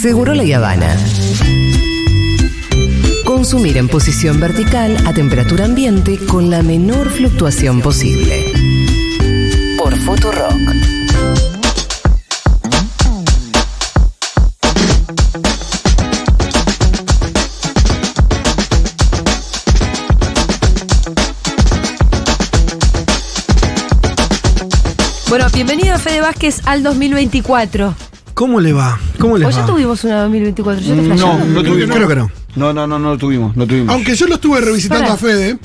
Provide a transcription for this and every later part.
Seguro La Habana. Consumir en posición vertical a temperatura ambiente con la menor fluctuación posible. Por Futurock. Bueno, bienvenido Fede Vázquez al 2024. ¿Cómo le va? ¿Cómo le ¿O va? ya tuvimos una 2024? ¿Yo te No, no tuvimos. Creo que no. No, no, no, no lo tuvimos, no tuvimos. Aunque yo lo estuve revisitando Pará. a Fede.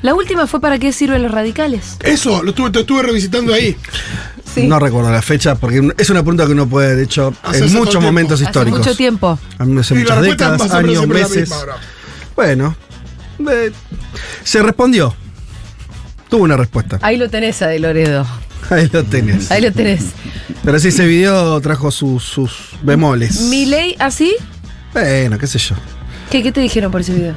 La última fue para qué sirven los radicales. Eso, lo estuve, te estuve revisitando ahí. Sí. No recuerdo la fecha porque es una pregunta que uno puede haber hecho Hace en muchos tiempo. momentos Hace históricos. mucho tiempo. Hace Y la muchas respuesta décadas, a años, siempre la meses. misma ahora. Bueno, eh, se respondió. Tuvo una respuesta. Ahí lo tenés, Ade Loredo. Ahí lo tenés. Ahí lo tenés. Pero sí, ese video trajo sus, sus bemoles. ¿Mi ley así? Bueno, qué sé yo. ¿Qué, ¿Qué te dijeron por ese video?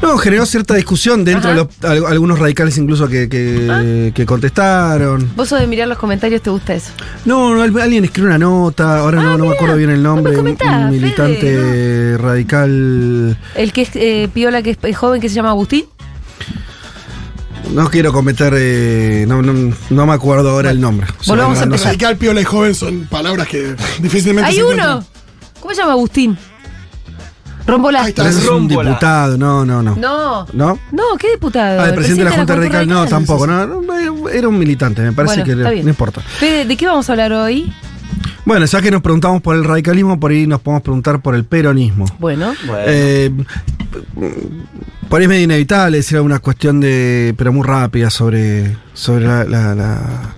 No, generó cierta discusión dentro Ajá. de los- al- algunos radicales incluso que, que- que contestaron. Vos sos de mirar los comentarios, ¿te gusta eso? No, no, al- alguien escribió una nota, ahora no, Ah, no me acuerdo bien el no nombre, un- comentás, un militante Fede, radical. El que es eh, piola, que es eh, joven, que se llama Agustín. No quiero cometer, eh, no, no, no me acuerdo ahora el nombre. O sea, volvamos no- a no sé. Radical, piola y joven son palabras que difícilmente Hay se uno. encuentran. ¿Cómo se llama Agustín? Rombolá. Ahí está. Es un diputado, no, no, no. No. ¿No? No, ¿qué diputado? Ah, el presidente de la Junta Radical, no, tampoco, no, no, era un militante, me parece Bueno, que está bien. no importa. Fede, ¿de qué vamos a hablar hoy? Bueno, ya que nos preguntamos por el radicalismo, por ahí nos podemos preguntar por el peronismo. Bueno, Bueno. Eh, por ahí es medio inevitable decir alguna cuestión de. pero muy rápida sobre. sobre la, la, la-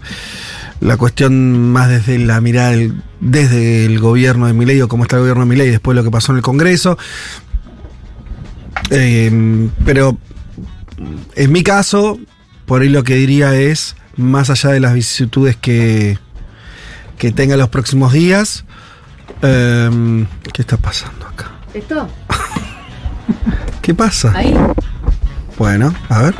la cuestión más desde la mirada del- desde el gobierno de Milei o cómo está el gobierno de Milei después de lo que pasó en el Congreso. Eh, pero en mi caso, por ahí lo que diría es, más allá de las vicisitudes que, que tenga los próximos días, eh, ¿qué está pasando acá? ¿esto? ¿Qué pasa? Ahí. Bueno, a ver.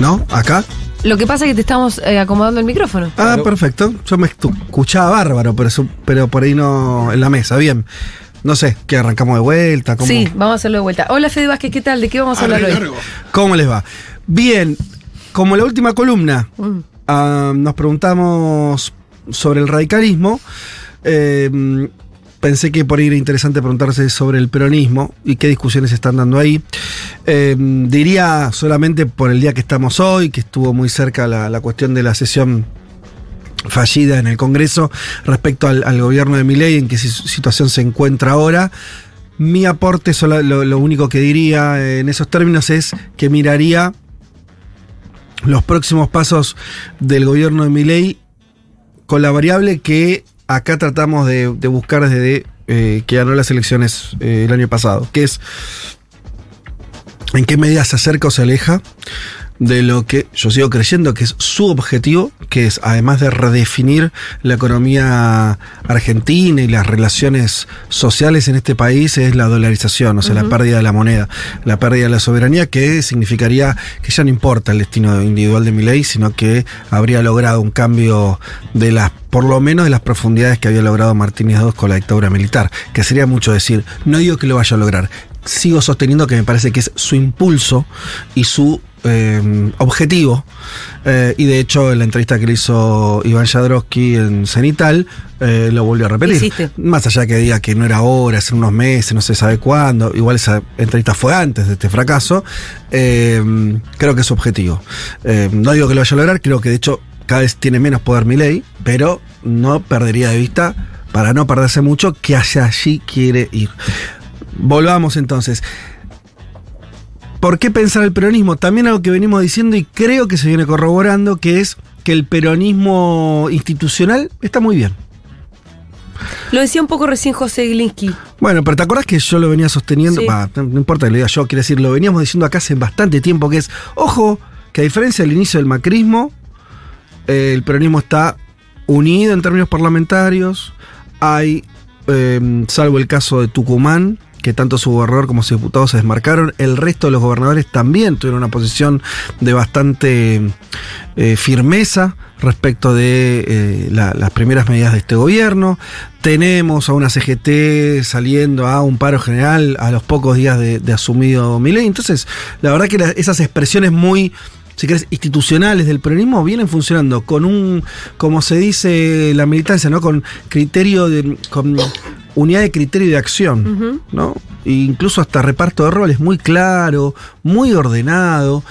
¿No? ¿Acá? Lo que pasa es que te estamos eh, acomodando el micrófono. Ah, Claro. perfecto. Yo me escuchaba bárbaro, pero, eso- pero por ahí no en la mesa. Bien. No sé, ¿qué arrancamos de vuelta? ¿Cómo, Sí, vamos a hacerlo de vuelta. Hola Fede Vázquez, ¿qué tal? ¿De qué vamos a hablar hoy? ¿Cómo les va? Bien, como la última columna, Mm. ah, nos preguntamos sobre el radicalismo. eh, pensé que por ahí era interesante preguntarse sobre el peronismo y qué discusiones están dando ahí. Eh, diría solamente por el día que estamos hoy, que estuvo muy cerca la, cuestión de la sesión fallida en el Congreso respecto al, gobierno de Milei, en qué si- situación se encuentra ahora. Mi aporte, solo- lo, lo único que diría en esos términos es que miraría los próximos pasos del gobierno de Milei con la variable que acá tratamos de, buscar desde eh, que ganó las elecciones eh, el año pasado, que es en qué medida se acerca o se aleja de lo que yo sigo creyendo que es su objetivo, que es además de redefinir la economía argentina y las relaciones sociales en este país, es la dolarización, o sea, la pérdida de la moneda, la pérdida de la soberanía, que significaría que ya no importa el destino individual de mi ley, sino que habría logrado un cambio de las, por lo menos de las profundidades que había logrado Martínez II con la dictadura militar, que sería mucho decir, no digo que lo vaya a lograr, sigo sosteniendo que me parece que es su impulso y su eh, objetivo. Eh, y de hecho, en la entrevista que le hizo Iván Jadrowski en Cenital, eh, lo volvió a repetir. Hiciste. Más allá que diga que no era ahora, hace unos meses, no se sabe cuándo. Igual esa entrevista fue antes de este fracaso. eh, creo que es objetivo. Eh, no digo que lo vaya a lograr, creo que de hecho cada vez tiene menos poder mi ley, pero no perdería de vista, para no perderse mucho, que hacia allí quiere ir. Volvamos entonces. ¿Por qué pensar el peronismo? También algo que venimos diciendo y creo que se viene corroborando, que es que el peronismo institucional está muy bien. Lo decía un poco recién José Glinsky. Bueno, pero ¿te acordás que yo lo venía sosteniendo? Sí. Bah, no, no importa que lo diga yo, quiero decir, lo veníamos diciendo acá hace bastante tiempo, que es, ojo, que a diferencia del inicio del macrismo, eh, el peronismo está unido en términos parlamentarios, hay, eh, salvo el caso de Tucumán, que tanto su gobernador como sus diputados se desmarcaron. El resto de los gobernadores también tuvieron una posición de bastante eh, firmeza respecto de eh, la- las primeras medidas de este gobierno. Tenemos a una CGT saliendo a un paro general a los pocos días de, de asumido Milei. Entonces, la verdad que esas expresiones muy si querés, institucionales del peronismo vienen funcionando con un, como se dice la militancia, ¿no? Con criterio de, unidad de criterio y de acción. ¿no? E incluso hasta reparto de roles muy claro, muy ordenado,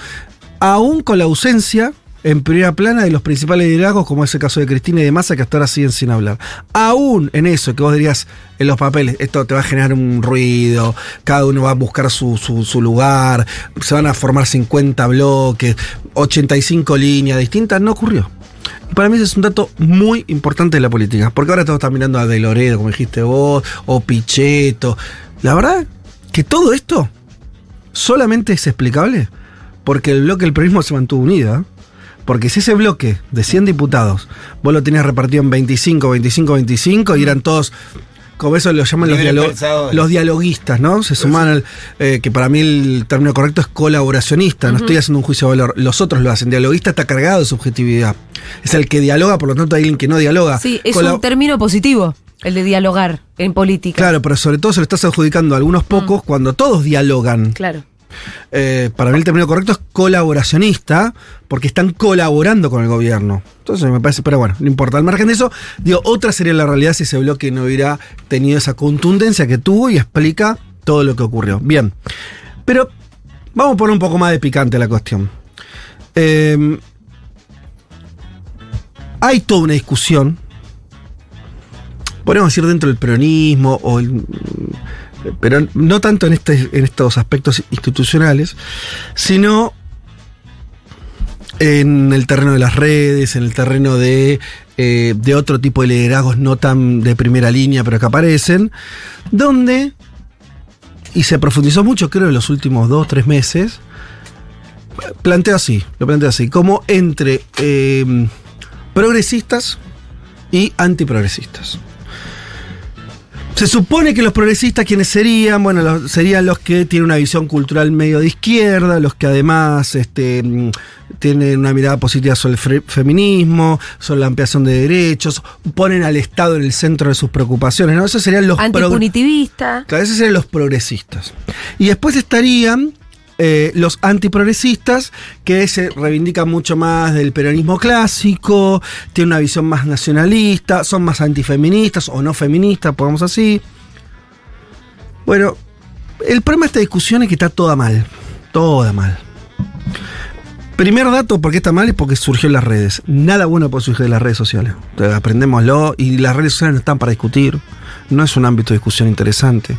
aún con la ausencia en primera plana de los principales liderazgos, como es el caso de Cristina y de Massa, que hasta ahora siguen sin hablar. Aún en eso, que vos dirías en los papeles, esto te va a generar un ruido, cada uno va a buscar su, su- su lugar, se van a formar 50 bloques, 85 líneas distintas, no ocurrió. Para mí ese es un dato muy importante de la política, porque ahora todos están mirando a De Loredo, como dijiste vos, o Pichetto. La verdad que todo esto solamente es explicable porque el bloque del peronismo se mantuvo unido. Porque si ese bloque de 100 diputados vos lo tenías repartido en 25, 25, 25 y eran todos, como eso lo llaman los, dialo- pensadores. los dialoguistas, ¿no? Se suman al, eh, que para mí el término correcto es colaboracionista, no estoy haciendo un juicio de valor, los otros lo hacen, dialoguista está cargado de subjetividad, es el que dialoga, por lo tanto hay alguien que no dialoga. Sí, es un término positivo, el de dialogar en política. Claro, pero sobre todo se lo estás adjudicando a algunos pocos cuando todos dialogan. Claro. Eh, para mí el término correcto es colaboracionista, porque están colaborando con el gobierno. Entonces me parece, pero bueno, no importa. Al margen de eso, digo, otra sería la realidad si ese bloque no hubiera tenido esa contundencia que tuvo y explica todo lo que ocurrió. Bien, pero vamos a poner un poco más de picante la cuestión. Eh, hay toda una discusión, podemos decir dentro del peronismo o el, pero no tanto en, este, en estos aspectos institucionales, sino en el terreno de las redes, en el terreno de, eh, de otro tipo de liderazgos no tan de primera línea, pero que aparecen, donde, y se profundizó mucho creo en los últimos dos, tres meses, planteo así, lo planteo así, como entre eh, progresistas y antiprogresistas. Se supone que los progresistas, quienes serían? Bueno, los- serían los que tienen una visión cultural medio de izquierda, los que además este, mm, tienen una mirada positiva sobre el feminismo, sobre la ampliación de derechos, ponen al Estado en el centro de sus preocupaciones, ¿no? Esos serían los progre- Antipunitivista. Claro, esos serían los progresistas. Y después estarían eh, los antiprogresistas, que se reivindican mucho más del peronismo clásico, tienen una visión más nacionalista, son más antifeministas o no feministas, pongamos así. Bueno, el problema de esta discusión es que está toda mal. Toda mal. Primer dato, ¿por qué está mal? Es porque surgió en las redes. Nada bueno puede surgir de las redes sociales. Entonces, aprendémoslo y las redes sociales no están para discutir. No es un ámbito de discusión interesante.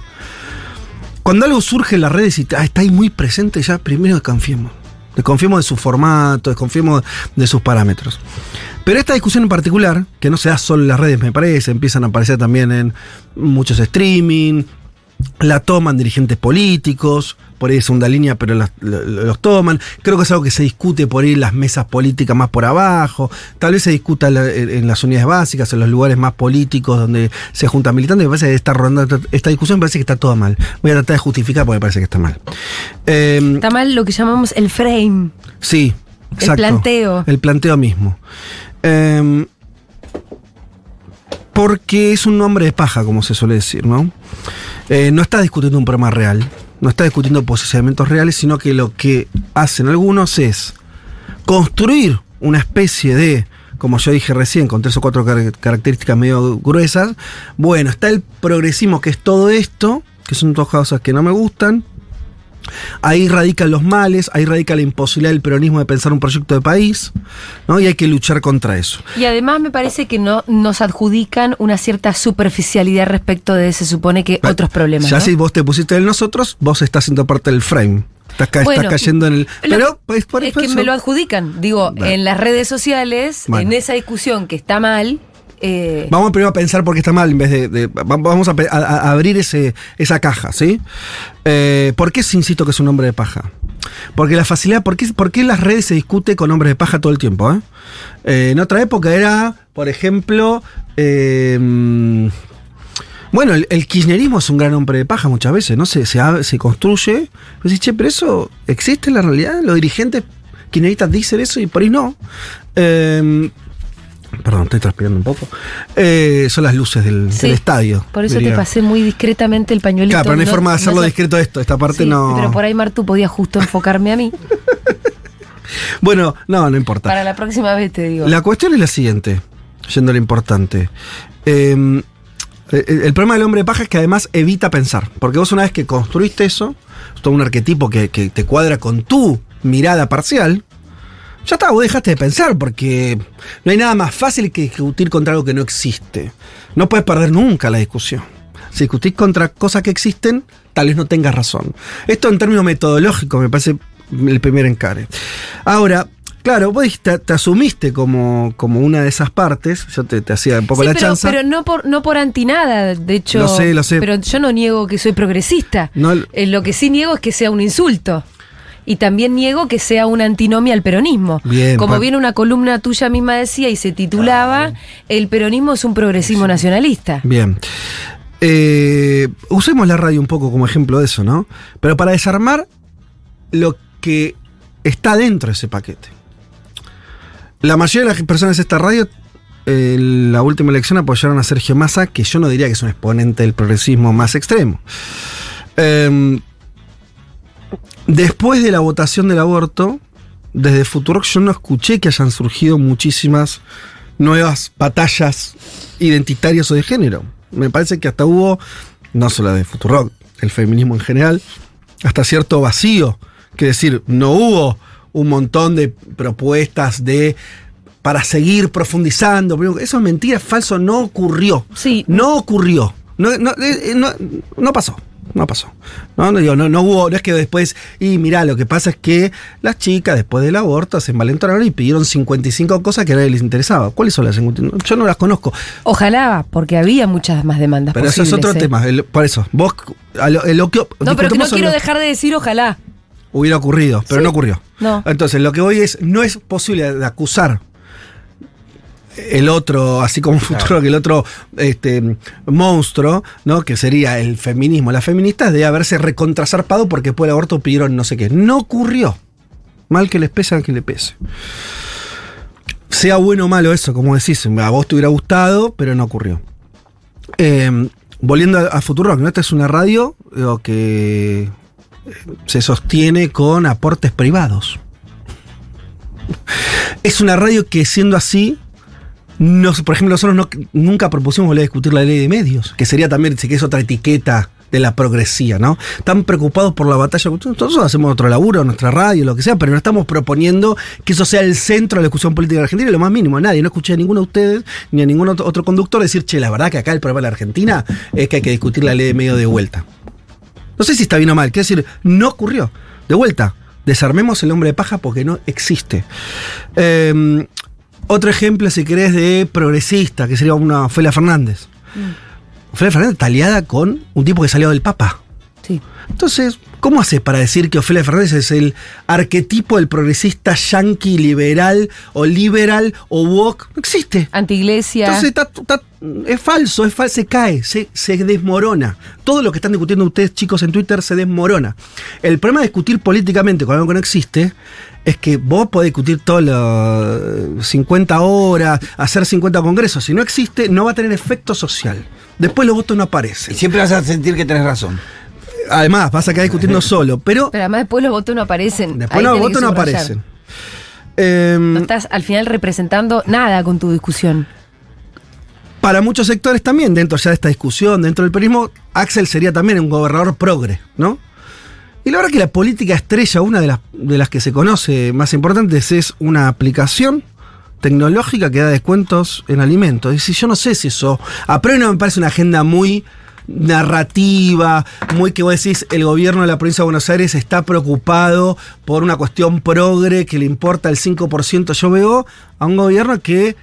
Cuando algo surge en las redes y ah, está ahí muy presente, ya primero desconfiemos. Desconfiemos de su formato, desconfiemos de sus parámetros. Pero esta discusión en particular, que no se da solo en las redes, me parece, empiezan a aparecer también en muchos streaming, la toman dirigentes políticos, por ahí es segunda línea, pero los toman. Creo que es algo que se discute por ahí en las mesas políticas más por abajo. Tal vez se discuta en, la- en- en las unidades básicas, en los lugares más políticos donde se juntan militantes. Me parece que está rondando esta- esta discusión, me parece que está toda mal. Voy a tratar de justificar porque me parece que está mal. Eh, Está mal lo que llamamos el frame. Sí, exacto. planteo. El planteo mismo. Em, porque es un nombre de paja, como se suele decir, ¿no? Eh, no está discutiendo un problema real, no está discutiendo posicionamientos reales, sino que lo que hacen algunos es construir una especie de, como yo dije recién, con tres o cuatro car- características medio gruesas. Bueno, está el progresismo, que es todo esto, que son dos cosas que no me gustan. Ahí radican los males, ahí radica la imposibilidad del peronismo de pensar un proyecto de país, ¿no? Y hay que luchar contra eso. Y además me parece que no nos adjudican una cierta superficialidad respecto de, se supone que, otros problemas. Ya ¿no? si vos te pusiste en nosotros, vos estás siendo parte del frame. Estás, ca- estás cayendo en el. Pero, pues, por es por que me lo adjudican. Digo, Bueno. en las redes sociales, en esa discusión que está mal. Eh, Vamos primero a pensar por qué está mal en vez de. de- va- vamos a, abrir ese, esa caja, ¿sí? Eh, ¿Por qué insisto que es un hombre de paja? Porque la facilidad. ¿por qué, por las redes se discute con hombres de paja todo el tiempo? eh? En otra época era, por ejemplo. Bueno, el, kirchnerismo es un gran hombre de paja muchas veces, ¿no? Se, se, se construye. Pero pero eso existe en la realidad. Los dirigentes kirchneristas dicen eso y por ahí no. Eh, perdón, estoy transpirando un poco. Eh, son las luces del, Sí, del estadio. Por eso diría. te pasé muy discretamente el pañuelito. Claro, pero no hay forma de hacerlo discreto esto. Esta parte Sí, no. Pero por ahí Martu podía justo enfocarme a mí. Bueno, no, no importa. Para la próxima vez te digo. La cuestión es la siguiente, yendo a lo importante. Eh, el, el problema del hombre de paja es que además evita pensar. Porque vos una vez que construiste eso, es todo un arquetipo que, que te cuadra con tu mirada parcial, ya está, vos dejaste de pensar porque no hay nada más fácil que discutir contra algo que no existe. No puedes perder nunca la discusión. Si discutís contra cosas que existen, tal vez no tengas razón. Esto en términos metodológicos me parece el primer encare. Ahora, claro, vos te, te asumiste como, como una de esas partes, yo te, te hacía un poco Sí, la pero, chanza. pero no por no por antinada, de hecho. Lo sé, lo sé. Pero yo no niego que soy progresista. No, Eh, lo que sí niego es que sea un insulto. Y también niego que sea una antinomia al peronismo. Bien, Como bien una columna tuya misma decía y se titulaba El peronismo es un progresismo nacionalista. Bien. Eh, usemos la radio un poco como ejemplo de eso, ¿no? Pero para desarmar lo que está dentro de ese paquete. La mayoría de las personas de esta radio, en la última elección apoyaron a Sergio Massa, que yo no diría que es un exponente del progresismo más extremo. Eh, después de la votación del aborto, desde Futurock yo no escuché que hayan surgido muchísimas nuevas batallas identitarias o de género. Me parece que hasta hubo, no solo de Futurock, el feminismo en general, hasta cierto vacío. Que decir, no hubo un montón de propuestas de para seguir profundizando. Eso es mentira, es falso, no ocurrió. Sí. No ocurrió. No, no, eh, eh, no, no pasó. No pasó. No, no, digo, no, no hubo, no es que después, y mirá, lo que pasa es que las chicas después del aborto se envalentonaron y pidieron 55 cosas que a nadie les interesaba. ¿Cuáles son las 55? Yo no las conozco. Ojalá, porque había muchas más demandas. Pero eso es otro ¿eh? tema. el- por eso, vos, a lo, a lo que, No, pero que no quiero dejar de decir ojalá. Hubiera ocurrido, pero Sí. no ocurrió. No. Entonces, lo que voy es, no es posible de acusar el otro, así como futuro que el otro este, monstruo, ¿no? Que sería el feminismo, las feministas, de haberse recontrasarpado porque después del aborto pidieron no sé qué. No ocurrió. Mal que les pese, que le pese. Sea bueno o malo eso, como decís, a vos te hubiera gustado, pero no ocurrió. Eh, volviendo a, a Futurock, ¿no? Esta es una radio que eh, se sostiene con aportes privados. Es una radio que siendo así, nos, por ejemplo, nosotros no- nunca propusimos volver a discutir la ley de medios, que sería también, que es otra etiqueta de la progresía, ¿no? Están preocupados por la batalla. Nosotros hacemos otro laburo, nuestra radio, lo que sea, pero no estamos proponiendo que eso sea el centro de la discusión política de Argentina, y lo más mínimo, nadie. No escuché a ninguno de ustedes ni a ningún otro, otro conductor decir, che, la verdad que acá el problema de la Argentina es que hay que discutir la ley de medios de vuelta. No sé si está bien o mal, quiero decir, no ocurrió. De vuelta, desarmemos el hombre de paja porque no existe. Eh, otro ejemplo, si querés, de progresista, que sería una Ofelia Fernández. Ofelia Fernández está aliada con un tipo que salió del Papa. Sí. Entonces, ¿cómo haces para decir que Ofelia Fernández es el arquetipo del progresista yanqui liberal o liberal o woke? No existe. Antiglesia. Entonces está- está- es falso, es falso, se cae, se, se desmorona. Todo lo que están discutiendo ustedes, chicos, en Twitter se desmorona. El problema de discutir políticamente con algo que no existe es que vos podés discutir todas las 50 horas, hacer 50 congresos. Si no existe, no va a tener efecto social. Después los votos no Y aparecen. siempre vas a sentir que tenés razón. Además, vas a quedar discutiendo solo, pero Pero además después los votos no aparecen. después Ahí los votos no aparecen. Em, No estás al final representando nada con tu discusión. para muchos sectores también, dentro ya de esta discusión, dentro del peronismo, Axel sería también un gobernador progre, ¿no? Y la verdad que la política estrella, una de las, de las que se conoce más importantes, es una aplicación tecnológica que da descuentos en alimentos. Y si yo no sé si eso. A no me parece una agenda muy narrativa, muy que vos decís, el gobierno de la provincia de Buenos Aires está preocupado por una cuestión progre que le importa el 5%. Yo veo a un gobierno que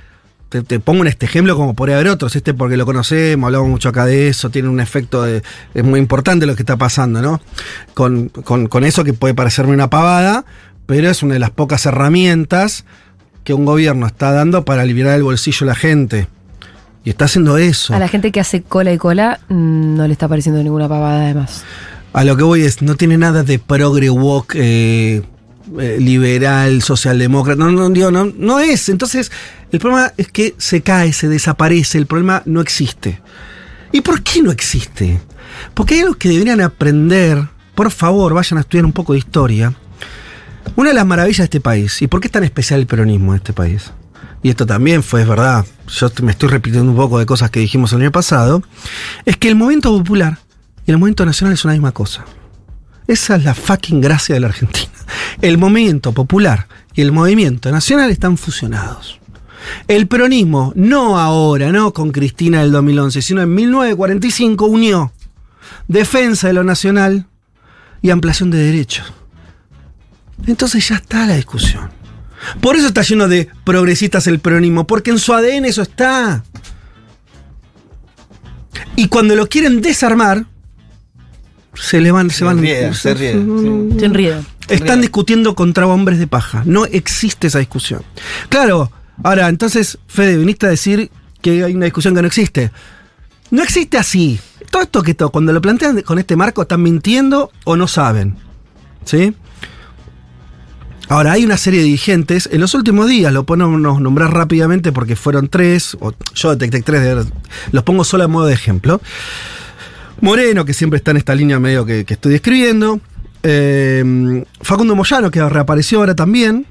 te, te pongo en este ejemplo como podría haber otros, este porque lo conocemos, hablamos mucho acá de eso, tiene un efecto de, es muy importante lo que está pasando, ¿no? Con, con- con eso que puede parecerme una pavada, pero es una de las pocas herramientas que un gobierno está dando para liberar el bolsillo a la gente. Y está haciendo eso. A la gente que hace cola y cola mm, no le está pareciendo ninguna pavada además. A lo que voy es, no tiene nada de progre eh, eh, liberal, socialdemócrata. No, no, no, no es. Entonces, el problema es que se cae, se desaparece. El problema no existe. ¿Y por qué no existe? Porque hay algo que deberían aprender. Por favor, vayan a estudiar un poco de historia. Una de las maravillas de este país, ¿y por qué es tan especial el peronismo en este país? Y esto también fue, es verdad, yo me estoy repitiendo un poco de cosas que dijimos el año pasado, es que el movimiento popular y el movimiento nacional es una misma cosa. Esa es la fucking gracia de la Argentina. El movimiento popular y el movimiento nacional están fusionados. El peronismo, no ahora, no con Cristina del 2011, sino en 1945, unió defensa de lo nacional y ampliación de derechos. Entonces ya está la discusión. Por eso está lleno de progresistas el peronismo, porque en su ADN eso está. Y cuando lo quieren desarmar, se le van, se, Se van. ríe, se ríe, sí. Se enriedan. Están discutiendo contra hombres de paja. No existe esa discusión. Claro, ahora, entonces, Fede, viniste a decir que hay una discusión que no existe. No existe así. Todo esto que to- cuando lo plantean con este marco están mintiendo o no saben. ¿Sí? Ahora, hay una serie de dirigentes, en los últimos días, lo podemos nombrar rápidamente porque fueron tres, o yo detecté tres, de los pongo solo a modo de ejemplo. Moreno, que siempre está en esta línea medio que, que estoy describiendo. Eh, Facundo Moyano, que reapareció ahora también.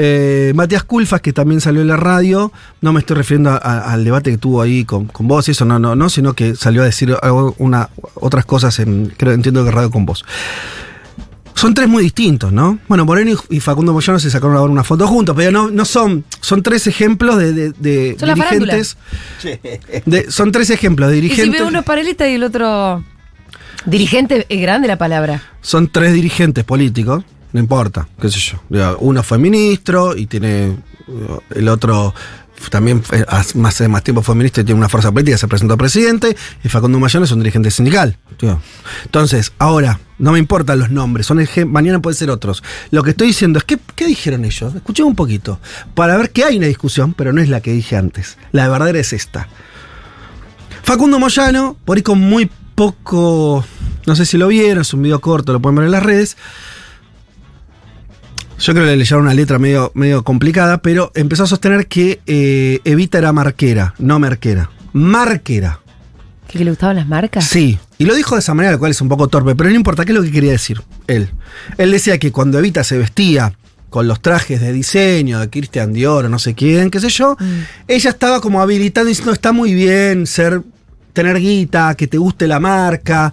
Eh, Matías Culfas, que también salió en la radio. No me estoy refiriendo a- a- al debate que tuvo ahí con, con vos, y eso no, no, no, sino que salió a decir algo- una, otras cosas en, creo, entiendo que radio con vos. Son tres muy distintos, ¿no? Bueno, Moreno y Facundo Moyano se sacaron ahora una foto juntos, pero no, no son. Son tres ejemplos de, de- de Son la farándula. dirigentes. de- son tres ejemplos de Y si dirigentes. ve uno es paralita y el otro dirigente, es grande la palabra. son tres dirigentes políticos, no importa, qué sé yo. Uno fue ministro y tiene. El otro también hace más, tiempo fue ministro y tiene una fuerza política, se presentó presidente. Y Facundo Mayano es un dirigente sindical. Entonces, ahora, no me importan los nombres, son mañana pueden ser otros. Lo que estoy diciendo es, ¿qué, qué dijeron ellos? Escuché un poquito, para ver que hay una discusión, pero no es la que dije antes. La verdadera es esta. Facundo Moyano, por ahí con muy poco, no sé si lo vieron, es un video corto, lo pueden ver en las redes. Yo creo que le leyeron una letra medio, medio complicada, pero empezó a sostener que eh, Evita era marquera, no merquera. Marquera. ¿Que le gustaban las marcas? Sí, y lo dijo de esa manera, lo cual es un poco torpe, pero no importa, ¿qué es lo que quería decir él? Él decía que cuando Evita se vestía con los trajes de diseño de Christian Dior o no sé quién, qué sé yo, ella estaba como habilitando diciendo, está muy bien ser, tener guita, que te guste la marca.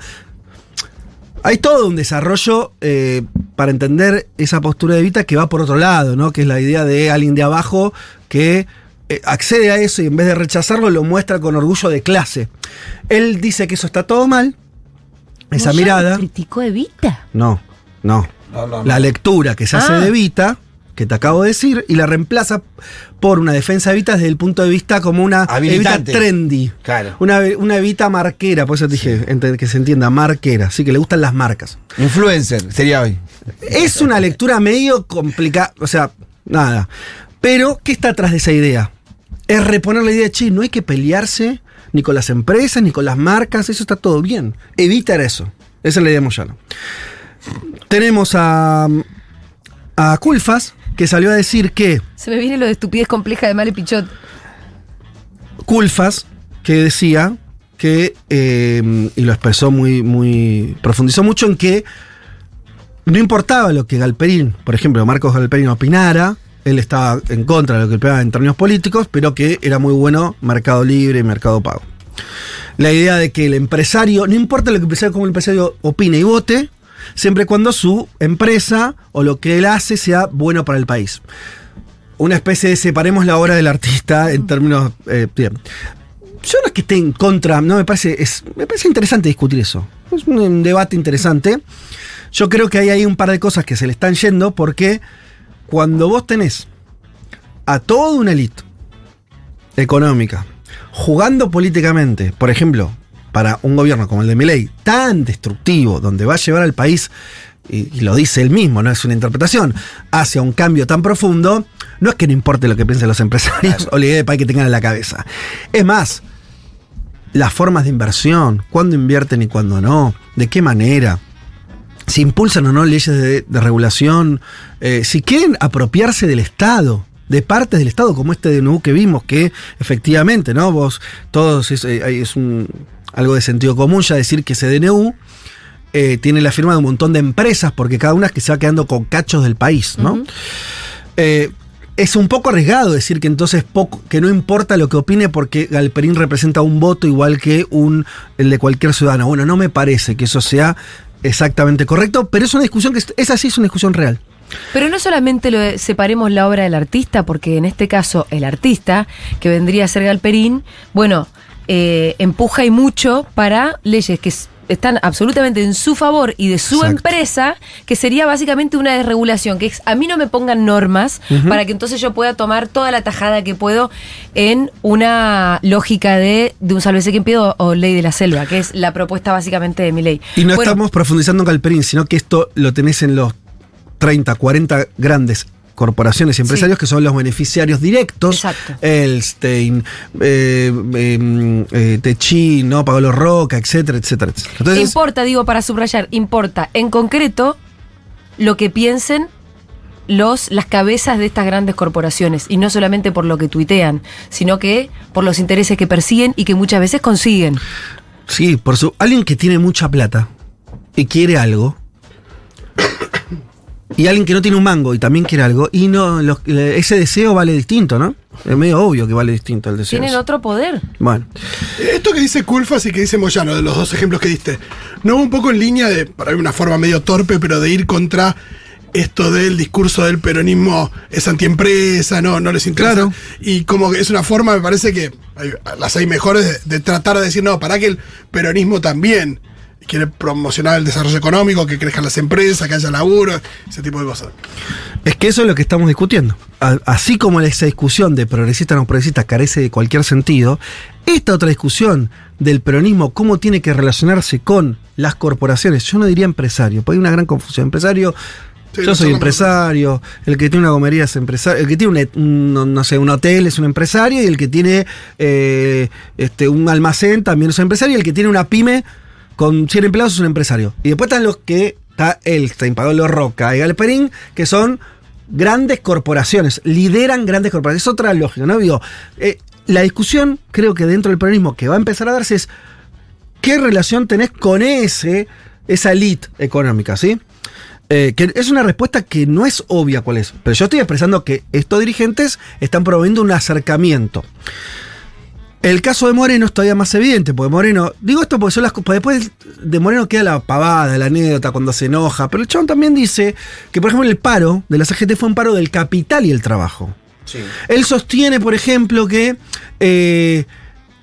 Hay todo un desarrollo eh, para entender esa postura de Evita que va por otro lado, ¿no? Que es la idea de alguien de abajo que eh, accede a eso y en vez de rechazarlo lo muestra con orgullo de clase. Él dice que eso está todo mal, esa mirada. criticó a Evita. No, no. No, no, no. La lectura que se hace Ah. de Evita, que te acabo de decir, y la reemplaza por una defensa de Evita desde el punto de vista como una Evita Habilitante. trendy. Claro. Una, una Evita marquera, por eso te dije, que se entienda, marquera, sí, que le gustan las marcas. Influencer sería hoy. Es una lectura medio complicada, o sea, nada. Pero, ¿qué está atrás de esa idea? Es reponer la idea de, che, no hay que pelearse ni con las empresas, ni con las marcas, eso está todo bien. Evitar eso. Esa es la idea de Moyano. Tenemos a, a Culfas, que salió a decir que Se me viene lo de estupidez compleja de Male Pichot. Culfas, que decía que, eh, y lo expresó muy, muy, profundizó mucho en que no importaba lo que Galperín, por ejemplo, Marcos Galperín opinara, él estaba en contra de lo que opinaba en términos políticos, pero que era muy bueno Mercado Libre y Mercado Pago. La idea de que el empresario, no importa lo que el empresario, como el empresario opine y vote, siempre y cuando su empresa o lo que él hace sea bueno para el país. Una especie de separemos la obra del artista en términos. eh, bien. Yo no es que esté en contra, no me parece, es, me parece interesante discutir eso. Es un, un debate interesante. Yo creo que hay ahí un par de cosas que se le están yendo porque cuando vos tenés a toda una élite económica jugando políticamente, por ejemplo, para un gobierno como el de Milei, tan destructivo, donde va a llevar al país, y, y lo dice él mismo, no es una interpretación, hacia un cambio tan profundo, no es que no importe lo que piensen los empresarios o la idea de país que tengan en la cabeza. Es más, las formas de inversión, cuándo invierten y cuándo no, de qué manera, si impulsan o no leyes de, de regulación, eh, si quieren apropiarse del Estado, de partes del Estado, como este DNU que vimos, que efectivamente, ¿no? Vos, todos, es, eh, es un, algo de sentido común ya decir que ese DNU eh, tiene la firma de un montón de empresas, porque cada una es que se va quedando con cachos del país, ¿no? Eh, es un poco arriesgado decir que entonces poco, que no importa lo que opine porque Galperín representa un voto igual que un, el de cualquier ciudadano. Bueno, no me parece que eso sea exactamente correcto, pero es una discusión que es, esa sí es una discusión real. Pero no solamente lo de- separemos la obra del artista, porque en este caso el artista, que vendría a ser Galperín, bueno, eh, empuja y mucho para leyes que están absolutamente en su favor y de su Exacto. empresa, que sería básicamente una desregulación, que es, a mí no me pongan normas para que entonces yo pueda tomar toda la tajada que puedo en una lógica de, de un sálvese quien pido o ley de la selva, que es la propuesta básicamente de mi ley. Y no Bueno, estamos profundizando en Galperín, sino que esto lo tenés en los 30, 40 grandes corporaciones y empresarios Sí. que son los beneficiarios directos. Exacto. Elstein, eh, eh, eh, Techí, ¿no? Pablo Roca, etcétera, etcétera, etcétera. Entonces, importa, digo, para subrayar, importa en concreto lo que piensen los, las cabezas de estas grandes corporaciones. Y no solamente por lo que tuitean, sino que por los intereses que persiguen y que muchas veces consiguen. Sí, por su. Alguien que tiene mucha plata y quiere algo. Y alguien que no tiene un mango y también quiere algo. Y no, los- ese deseo vale distinto, ¿no? Es medio obvio que vale distinto el deseo. Tienen otro poder. Bueno. Esto que dice Culfas y que dice Moyano, de los dos ejemplos que diste, ¿no va un poco en línea de, para una forma medio torpe, pero de ir contra esto del discurso del peronismo es antiempresa, no, no les interesa? Claro. Y como que es una forma, me parece que hay- las hay mejores de, de tratar de decir, no, para que el peronismo también quiere promocionar el desarrollo económico, que crezcan las empresas, que haya laburo, ese tipo de cosas. Es que eso es lo que estamos discutiendo. Así como esa discusión de progresista o no progresista carece de cualquier sentido, esta otra discusión del peronismo, cómo tiene que relacionarse con las corporaciones, yo no diría empresario, porque hay una gran confusión. Empresario, Sí, yo soy empresario, el que tiene una gomería es empresario, el que tiene un, et- un, no, no sé, un hotel es un empresario y el que tiene eh, este, un almacén también es un empresario y el que tiene una pyme con 100 empleados es un empresario. Y después están los que está Elstein, Pablo Roca y Galperín, que son grandes corporaciones, lideran grandes corporaciones. Es otra lógica, ¿no? Digo, eh, la discusión, creo que dentro del peronismo que va a empezar a darse es qué relación tenés con ese, esa elite económica, ¿sí? Eh, que es una respuesta que no es obvia cuál es, pero yo estoy expresando que estos dirigentes están promoviendo un acercamiento. El caso de Moreno es todavía más evidente, porque Moreno, digo esto porque son las porque después de Moreno queda la pavada, la anécdota cuando se enoja, pero el chabón también dice que, por ejemplo, el paro de la CGT fue un paro del capital y el trabajo. Él sostiene, por ejemplo, que eh,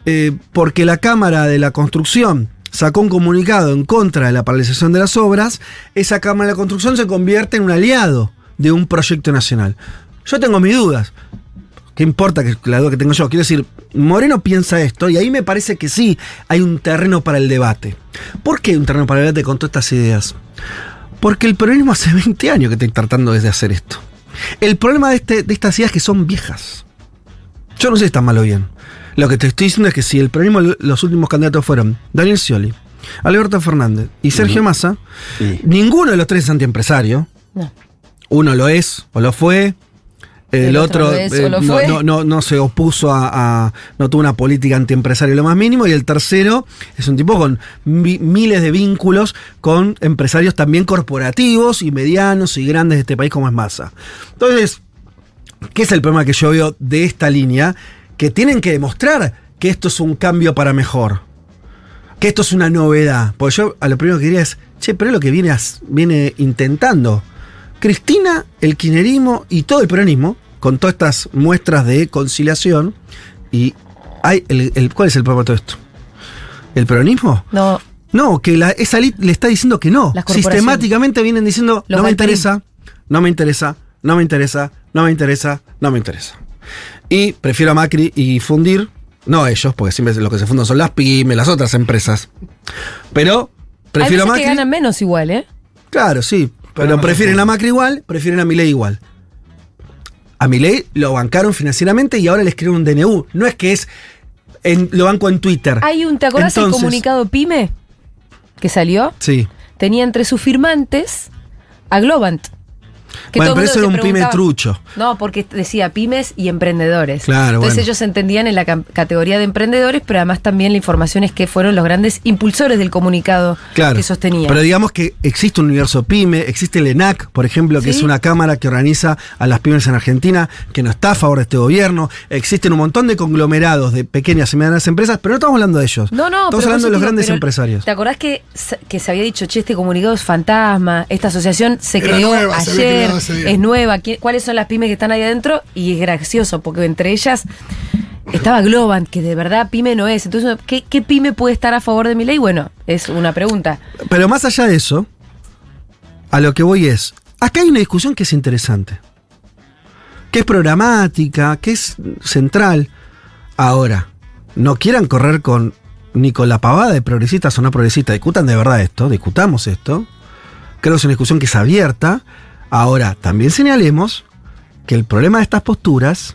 eh, porque la Cámara de la Construcción sacó un comunicado en contra de la paralización de las obras, esa Cámara de la Construcción se convierte en un aliado de un proyecto nacional. Yo tengo mis dudas. ¿Qué importa que la duda que tengo yo? Quiero decir, Moreno piensa esto y ahí me parece que sí hay un terreno para el debate. ¿Por qué un terreno para el debate con todas estas ideas? Porque el peronismo hace 20 años que está tratando de hacer esto. El problema de, este- de estas ideas es que son viejas. Yo no sé si está mal o bien. Lo que te estoy diciendo es que si el peronismo, los últimos candidatos fueron Daniel Scioli, Alberto Fernández y Sergio Massa, Sí. ninguno de los tres es antiempresario. No. Uno lo es o lo fue. El, El otro eh, no, no- no- no se opuso a, a- no tuvo una política antiempresaria lo más mínimo. Y el tercero es un tipo con mi- miles de vínculos con empresarios también corporativos y medianos y grandes de este país como es Massa. Entonces, ¿qué es el problema que yo veo de esta línea? Que tienen que demostrar que esto es un cambio para mejor. Que esto es una novedad. Porque yo a lo primero que diría es, che, pero es lo que viene, viene intentando. Cristina, el kirchnerismo y todo el peronismo, con todas estas muestras de conciliación, y hay el, el- ¿cuál es el problema de todo esto? ¿El peronismo? No, No, que la, esa elite le está diciendo que no. Sistemáticamente vienen diciendo, no me interesa, no me interesa, no me interesa, no me interesa, no me interesa. Y prefiero a Macri y fundir, no ellos, porque siempre lo que se fundan son las pymes, las otras empresas. Pero hay prefiero a veces Macri. que ganan menos igual, ¿eh? Claro, sí. Pero, prefieren a Macri igual, prefieren a Milei igual. A Milei lo bancaron financieramente y ahora le escriben un DNU. No es que es en- lo banco en Twitter. Hay un, ¿te acordás del Entonces- comunicado PYME que salió? Sí. Tenía entre sus firmantes a Globant. Que Bueno, todo el pero eso era un pyme trucho. No, porque decía pymes y emprendedores. Claro, Entonces bueno. ellos se entendían en la categoría de emprendedores, pero además también la información es que fueron los grandes impulsores del comunicado Claro. que sostenía. Pero digamos que existe un universo pyme, existe el ENAC, por ejemplo, que Sí. es una cámara que organiza a las pymes en Argentina, que no está a favor de este gobierno. Existen un montón de conglomerados de pequeñas y medianas empresas, pero no estamos hablando de ellos. No, no, Estamos hablando de los digo, grandes empresarios. ¿Te acordás que, se- que se había dicho, che, este comunicado es fantasma? Esta asociación se Era creó nueva, se había ayer, es nueva. ¿qui- ¿Cuáles son las pymes que están ahí adentro? Y es gracioso, porque entre ellas estaba Globant, que de verdad pyme no es. Entonces, ¿qué, qué pyme puede estar a favor de mi ley? Bueno, es una pregunta. Pero más allá de eso, a lo que voy es, acá hay una discusión que es interesante, que es programática, que es central. Ahora, no quieran correr con ni con la pavada de progresistas o no progresistas, discutan de verdad esto, discutamos esto. Creo que es una discusión que es abierta. Ahora, también señalemos que el problema de estas posturas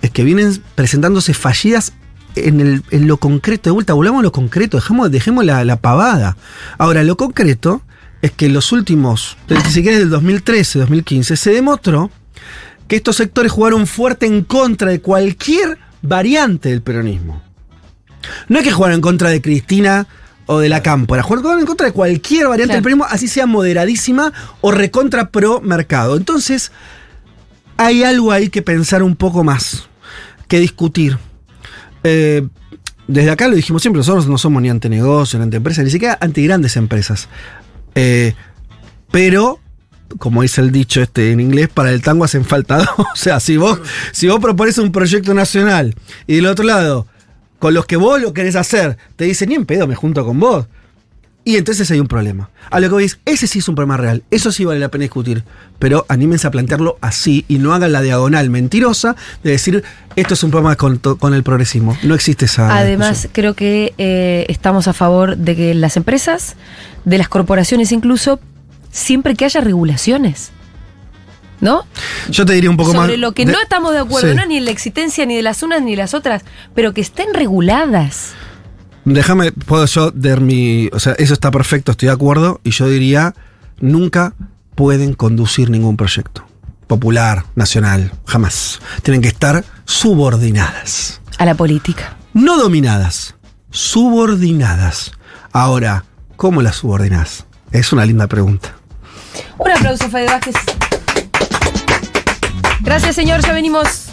es que vienen presentándose fallidas en, lo concreto. De vuelta, a lo concreto, dejemos, la, pavada. Ahora, lo concreto es que en los últimos, si quieres del 2013, 2015, se demostró que estos sectores jugaron fuerte en contra de cualquier variante del peronismo. No es que jugaron en contra de Cristina o de la Cámpora, jugaron en contra de cualquier variante Claro. del peronismo, así sea moderadísima o recontra pro mercado. Entonces, hay algo ahí que pensar un poco más, que discutir. Eh, desde acá lo dijimos siempre, nosotros no somos ni antinegocio, ni antiempresa, ni siquiera anti grandes empresas. Eh, pero, como dice el dicho este en inglés, para el tango hacen falta dos. O sea, si vos, si vos propones un proyecto nacional y del otro lado, con los que vos lo querés hacer, te dicen, ni en pedo, me junto con vos. Y entonces hay un problema. A lo que es, ese sí es un problema real. Eso sí vale la pena discutir. Pero anímense a plantearlo así y no hagan la diagonal mentirosa de decir esto es un problema con, el progresismo. No existe esa. Además, creo que eh, estamos a favor de que las empresas, de las corporaciones incluso, siempre que haya regulaciones. ¿No? yo te diría un poco más. Sobre lo que de- no estamos de acuerdo, Sí. no ni en la existencia ni de las unas ni de las otras, pero que estén reguladas. Déjame, puedo yo dar mi. O sea, eso está perfecto, estoy de acuerdo. Y yo diría, nunca pueden conducir ningún proyecto. Popular, nacional, jamás. Tienen que estar subordinadas. A la política. No dominadas, subordinadas. Ahora, ¿cómo las subordinás? Es una linda pregunta. Un aplauso, Fede Vázquez. Gracias, señor. Ya venimos.